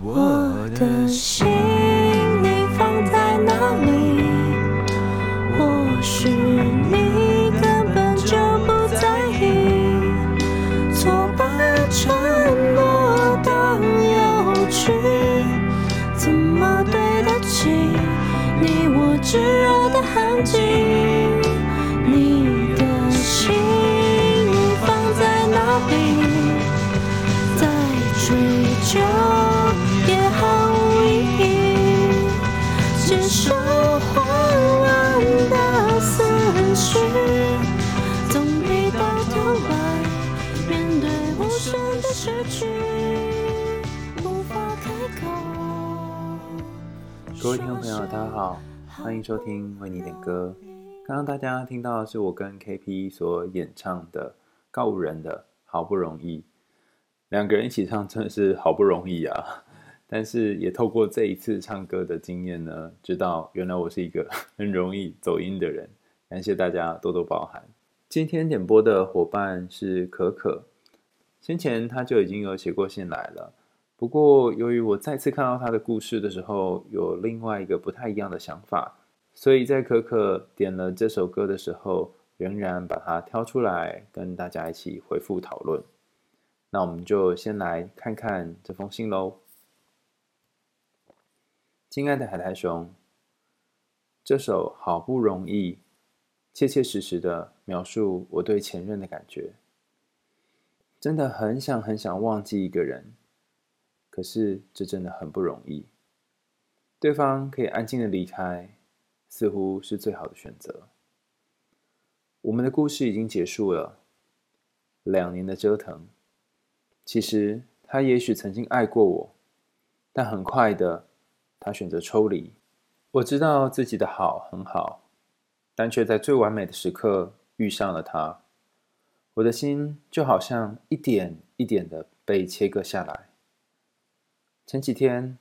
我的心你放在哪里？或许你根本就不在意，错把承诺当有趣，怎么对得起你我炙热的痕迹？各大家好，欢迎收听为你点歌。刚刚大家听到的是我跟 KP 所演唱的告人的好不容易，两个人一起唱真的是好不容易啊！但是也透过这一次唱歌的经验呢，知道原来我是一个很容易走音的人。感谢大家多多包涵。今天点播的伙伴是可可，先前他就已经有写过信来了。不过，由于我再次看到他的故事的时候，有另外一个不太一样的想法，所以在可可点了这首歌的时候，仍然把它挑出来跟大家一起回复讨论。那我们就先来看看这封信喽。亲爱的海苔熊，这首好不容易，切切实实的描述我对前任的感觉，真的很想很想忘记一个人。可是，这真的很不容易。对方可以安静的离开，似乎是最好的选择。我们的故事已经结束了，两年的折腾。其实，他也许曾经爱过我，但很快的，他选择抽离。我知道自己的好很好，但却在最完美的时刻遇上了他。我的心就好像一点一点的被切割下来。前几天，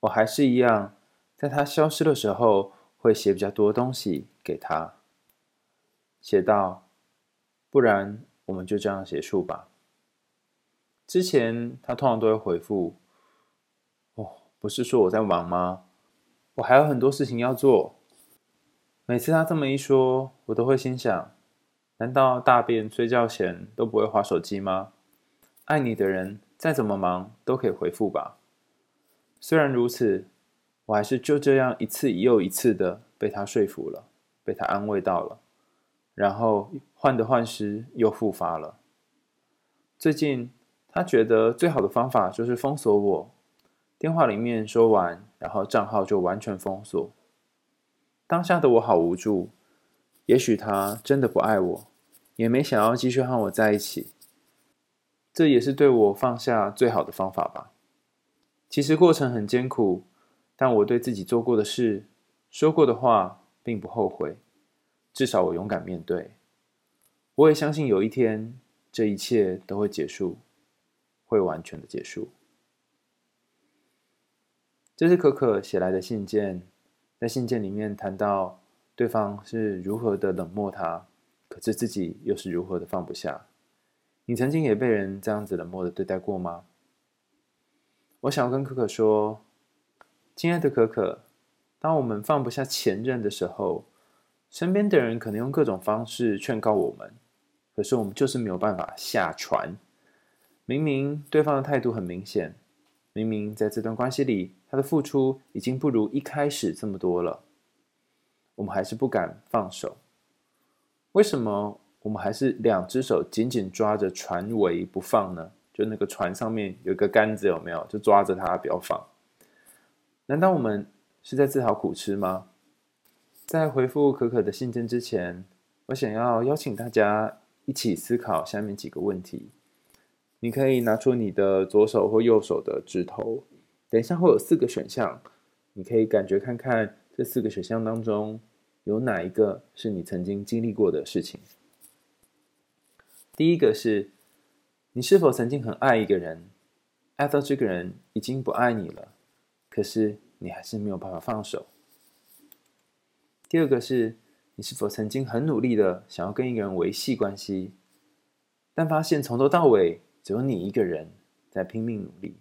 我还是一样，在他消失的时候，会写比较多东西给他，写到：“不然我们就这样结束吧。”之前他通常都会回复：“哦，不是说我在忙吗？我还有很多事情要做。”每次他这么一说，我都会心想：难道大便、睡觉前都不会滑手机吗？爱你的人再怎么忙，都可以回复吧。虽然如此，我还是就这样一次又一次的被他说服了，被他安慰到了，然后患得患失又复发了。最近，他觉得最好的方法就是封锁我，电话里面说完，然后账号就完全封锁。当下的我好无助，也许他真的不爱我，也没想要继续和我在一起，这也是对我放下最好的方法吧。其实过程很艰苦，但我对自己做过的事、说过的话并不后悔，至少我勇敢面对。我也相信有一天，这一切都会结束，会完全的结束。这是可可写来的信件，在信件里面谈到对方是如何的冷漠他，可是自己又是如何的放不下。你曾经也被人这样子冷漠的对待过吗？我想要跟可可说，亲爱的可可，当我们放不下前任的时候，身边的人可能用各种方式劝告我们，可是我们就是没有办法下船。明明对方的态度很明显，明明在这段关系里，他的付出已经不如一开始这么多了，我们还是不敢放手。为什么我们还是两只手紧紧抓着船桅不放呢？就那个船上面有一个杆子，有没有？就抓着它不要放。难道我们是在自讨苦吃吗？在回复可可的信件之前，我想要邀请大家一起思考下面几个问题。你可以拿出你的左手或右手的指头，等一下会有四个选项，你可以感觉看看这四个选项当中有哪一个是你曾经经历过的事情。第一个是。你是否曾经很爱一个人，爱到这个人已经不爱你了，可是你还是没有办法放手？第二个是，你是否曾经很努力的想要跟一个人维系关系，但发现从头到尾只有你一个人在拼命努力？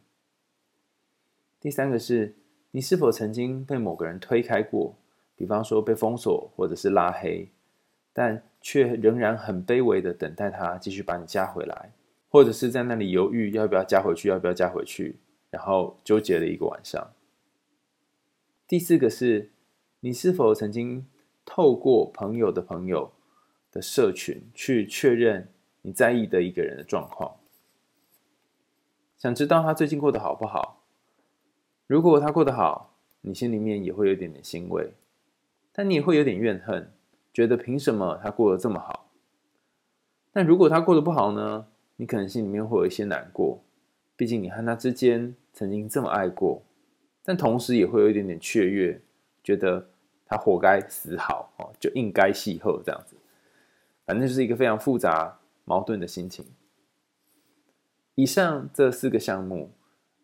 第三个是你是否曾经被某个人推开过，比方说被封锁或者是拉黑，但却仍然很卑微的等待他继续把你加回来，或者是在那里犹豫要不要加回去，要不要加回去，然后纠结了一个晚上。第四个是你是否曾经透过朋友的朋友的社群去确认你在意的一个人的状况，想知道他最近过得好不好？如果他过得好，你心里面也会有点点欣慰，但你也会有点怨恨，觉得凭什么他过得这么好？但如果他过得不好呢？你可能心里面会有一些难过，毕竟你和他之间曾经这么爱过，但同时也会有一点点雀跃，觉得他活该死好哦，就应该戏后这样子。反正就是一个非常复杂、矛盾的心情。以上这四个项目，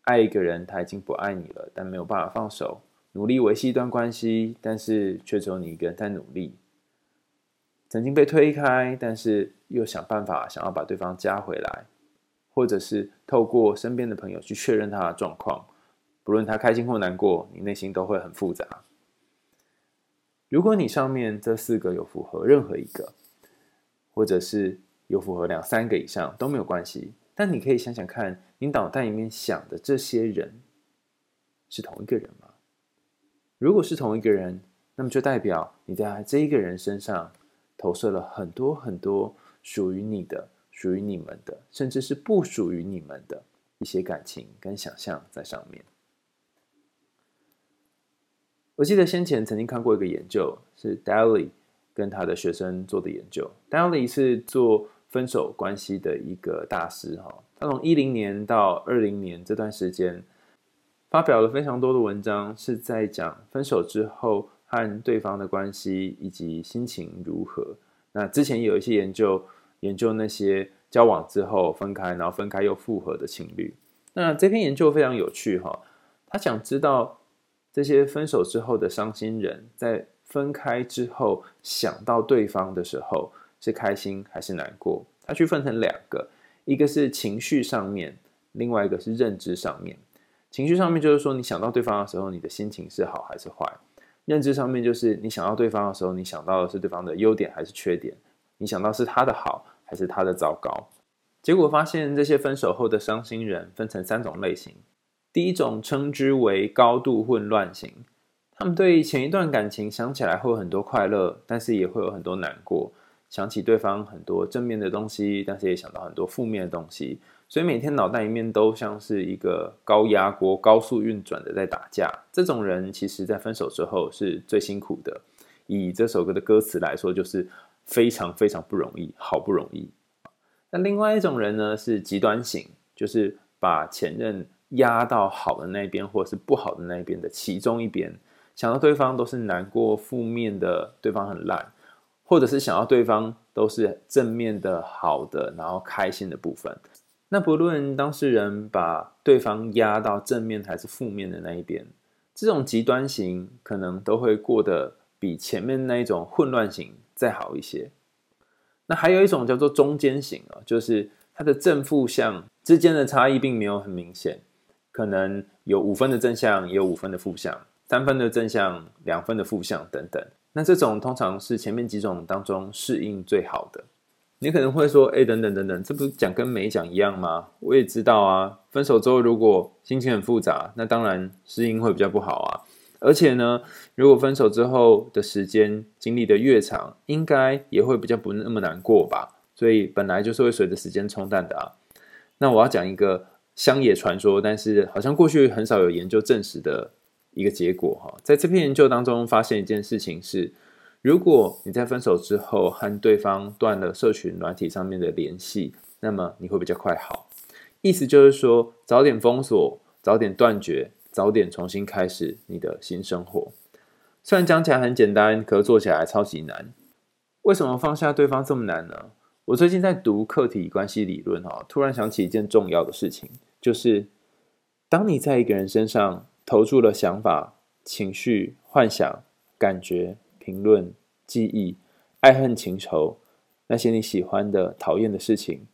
爱一个人他已经不爱你了，但没有办法放手；努力维系一段关系，但是却只有你一个人在努力；曾经被推开，但是又想办法想要把对方加回来；或者是透过身边的朋友去确认他的状况，不论他开心或难过，你内心都会很复杂。如果你上面这四个有符合任何一个，或者是有符合两三个以上都没有关系，但你可以想想看，你脑袋里面想的这些人是同一个人吗？如果是同一个人，那么就代表你在这一个人身上投射了很多很多属于你的、属于你们的，甚至是不属于你们的一些感情跟想象在上面。我记得先前曾经看过一个研究，是 Daly。跟他的学生做的研究，Daly 是做分手关系的一个大师哈。他从一零年到二零年这段时间，发表了非常多的文章，是在讲分手之后和对方的关系以及心情如何。那之前有一些研究，研究那些交往之后分开，然后分开又复合的情侣。那这篇研究非常有趣哈，他想知道这些分手之后的伤心人在。分开之后想到对方的时候是开心还是难过？他去分成两个，一个是情绪上面，另外一个是认知上面。情绪上面就是说你想到对方的时候，你的心情是好还是坏？认知上面就是你想到对方的时候，你想到的是对方的优点还是缺点？你想到是他的好还是他的糟糕？结果发现这些分手后的伤心人分成三种类型，第一种称之为高度混乱型。他们对前一段感情想起来会有很多快乐，但是也会有很多难过。想起对方很多正面的东西，但是也想到很多负面的东西，所以每天脑袋里面都像是一个高压锅、高速运转的在打架。这种人其实在分手之后是最辛苦的。以这首歌的歌词来说，就是非常非常不容易，好不容易。那另外一种人呢，是极端型，就是把前任压到好的那一边，或者是不好的那一边的其中一边。想到对方都是难过、负面的，对方很烂，或者是想要对方都是正面的、好的，然后开心的部分。那不论当事人把对方压到正面还是负面的那一边，这种极端型可能都会过得比前面那一种混乱型再好一些。那还有一种叫做中间型啊，就是它的正负向之间的差异并没有很明显，可能有五分的正向，也有五分的负向。三分的正向，两分的负向等等，那这种通常是前面几种当中适应最好的。你可能会说，哎，等等等等，这不是讲跟没讲一样吗？我也知道啊，分手之后如果心情很复杂，那当然适应会比较不好啊。而且呢，如果分手之后的时间经历的越长，应该也会比较不那么难过吧？所以本来就是会随着时间冲淡的啊。那我要讲一个乡野传说，但是好像过去很少有研究证实的。一个结果哈，在这篇研究当中发现一件事情是，如果你在分手之后和对方断了社群软体上面的联系，那么你会比较快好。意思就是说，早点封锁，早点断绝，早点重新开始你的新生活。虽然讲起来很简单，可是做起来超级难。为什么放下对方这么难呢？我最近在读客体关系理论哈，突然想起一件重要的事情，就是当你在一个人身上。投注了想法、情绪、幻想、感觉、评论、记忆、爱恨情仇，那些你喜欢的、讨厌的事情，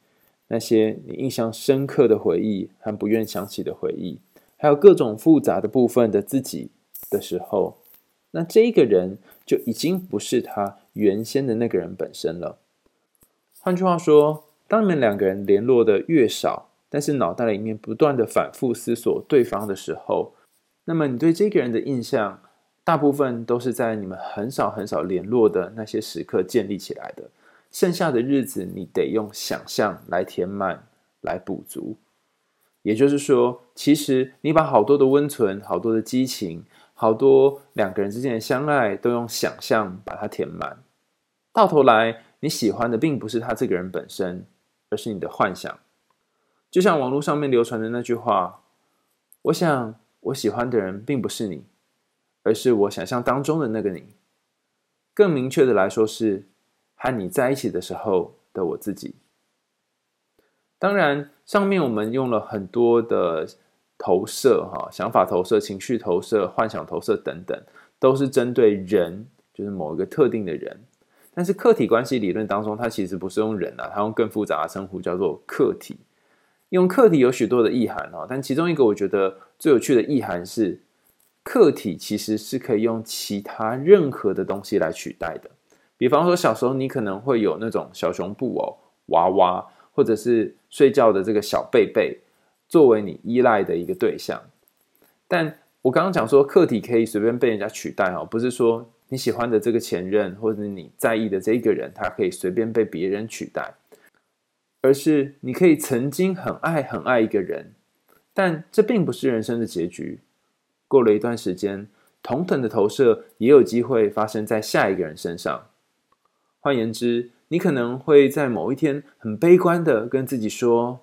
那些你印象深刻的回忆和不愿想起的回忆，还有各种复杂的部分的自己的时候，那这个人就已经不是他原先的那个人本身了。换句话说，当你们两个人联络的越少，但是脑袋里面不断的反复思索对方的时候，那么你对这个人的印象，大部分都是在你们很少很少联络的那些时刻建立起来的。剩下的日子，你得用想象来填满、来补足。也就是说，其实你把好多的温存、好多的激情、好多两个人之间的相爱，都用想象把它填满。到头来，你喜欢的并不是他这个人本身，而是你的幻想。就像网络上面流传的那句话：“我想，我喜欢的人并不是你。”而是我想象当中的那个你，更明确的来说是和你在一起的时候的我自己。当然，上面我们用了很多的投射，哈，想法投射、情绪投射、幻想投射等等，都是针对人，就是某一个特定的人。但是客体关系理论当中，它其实不是用人啊，它用更复杂的称呼叫做客体。用客体有许多的意涵啊，但其中一个我觉得最有趣的意涵是。客体其实是可以用其他任何的东西来取代的，比方说小时候你可能会有那种小熊布偶、娃娃，或者是睡觉的这个小贝贝，作为你依赖的一个对象。但我刚刚讲说客体可以随便被人家取代哦，不是说你喜欢的这个前任或者你在意的这一个人，他可以随便被别人取代，而是你可以曾经很爱很爱一个人，但这并不是人生的结局。过了一段时间，同等的投射也有机会发生在下一个人身上。换言之，你可能会在某一天很悲观的跟自己说：“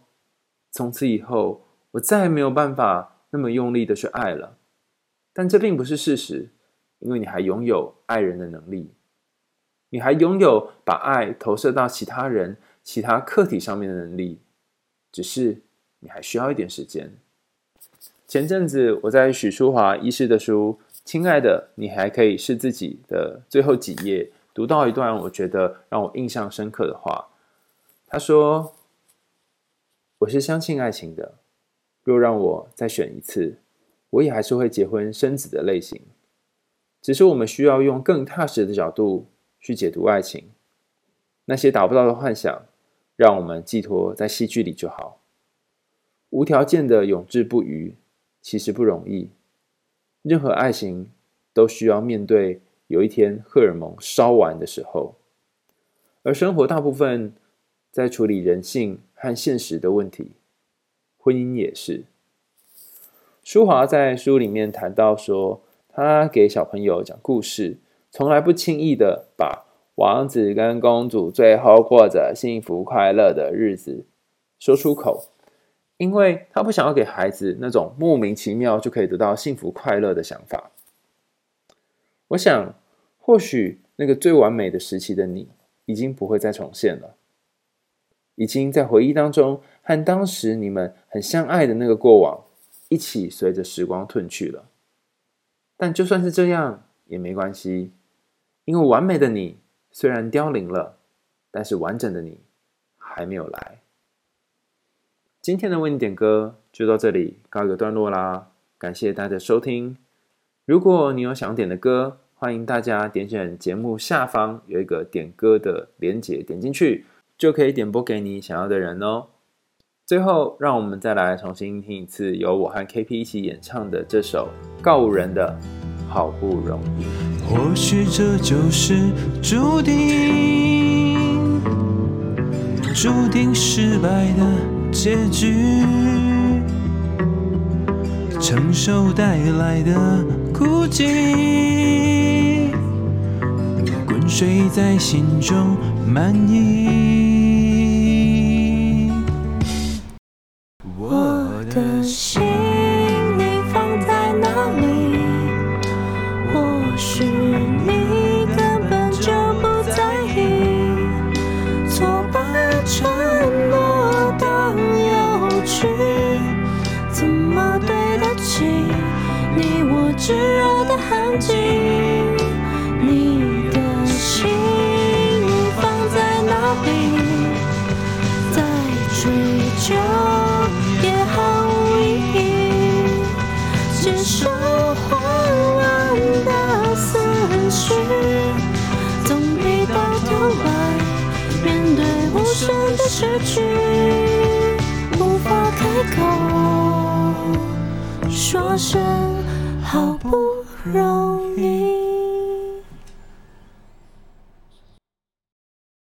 从此以后，我再也没有办法那么用力的去爱了。”但这并不是事实，因为你还拥有爱人的能力，你还拥有把爱投射到其他人、其他客体上面的能力，只是你还需要一点时间。前阵子我在许淑华医师的书《亲爱的，你还可以是自己》的最后几页，读到一段我觉得让我印象深刻的话。他说：“我是相信爱情的，若让我再选一次，我也还是会结婚生子的类型。只是我们需要用更踏实的角度去解读爱情。那些达不到的幻想，让我们寄托在戏剧里就好，无条件的永志不渝。”其实不容易，任何爱情都需要面对有一天荷尔蒙烧完的时候，而生活大部分在处理人性和现实的问题，婚姻也是。淑华在书里面谈到说，他给小朋友讲故事，从来不轻易的把王子跟公主最后过着幸福快乐的日子说出口。因为他不想要给孩子那种莫名其妙就可以得到幸福快乐的想法。我想，或许那个最完美的时期的你，已经不会再重现了，已经在回忆当中和当时你们很相爱的那个过往，一起随着时光褪去了。但就算是这样也没关系，因为完美的你虽然凋零了，但是完整的你还没有来。今天的为你点歌就到这里告一个段落啦，感谢大家收听。如果你有想点的歌，欢迎大家点选节目下方有一个点歌的连结，点进去就可以点播给你想要的人哦。最后，让我们再来重新听一次由我和 KP 一起演唱的这首告五人的《好不容易》。或许这就是注定，注定失败的。结局，承受带来的孤寂，滚水在心中漫溢。我的心再追究也毫无意义。接受慌乱的思绪，总比到头来面对无声的失去，无法开口说声。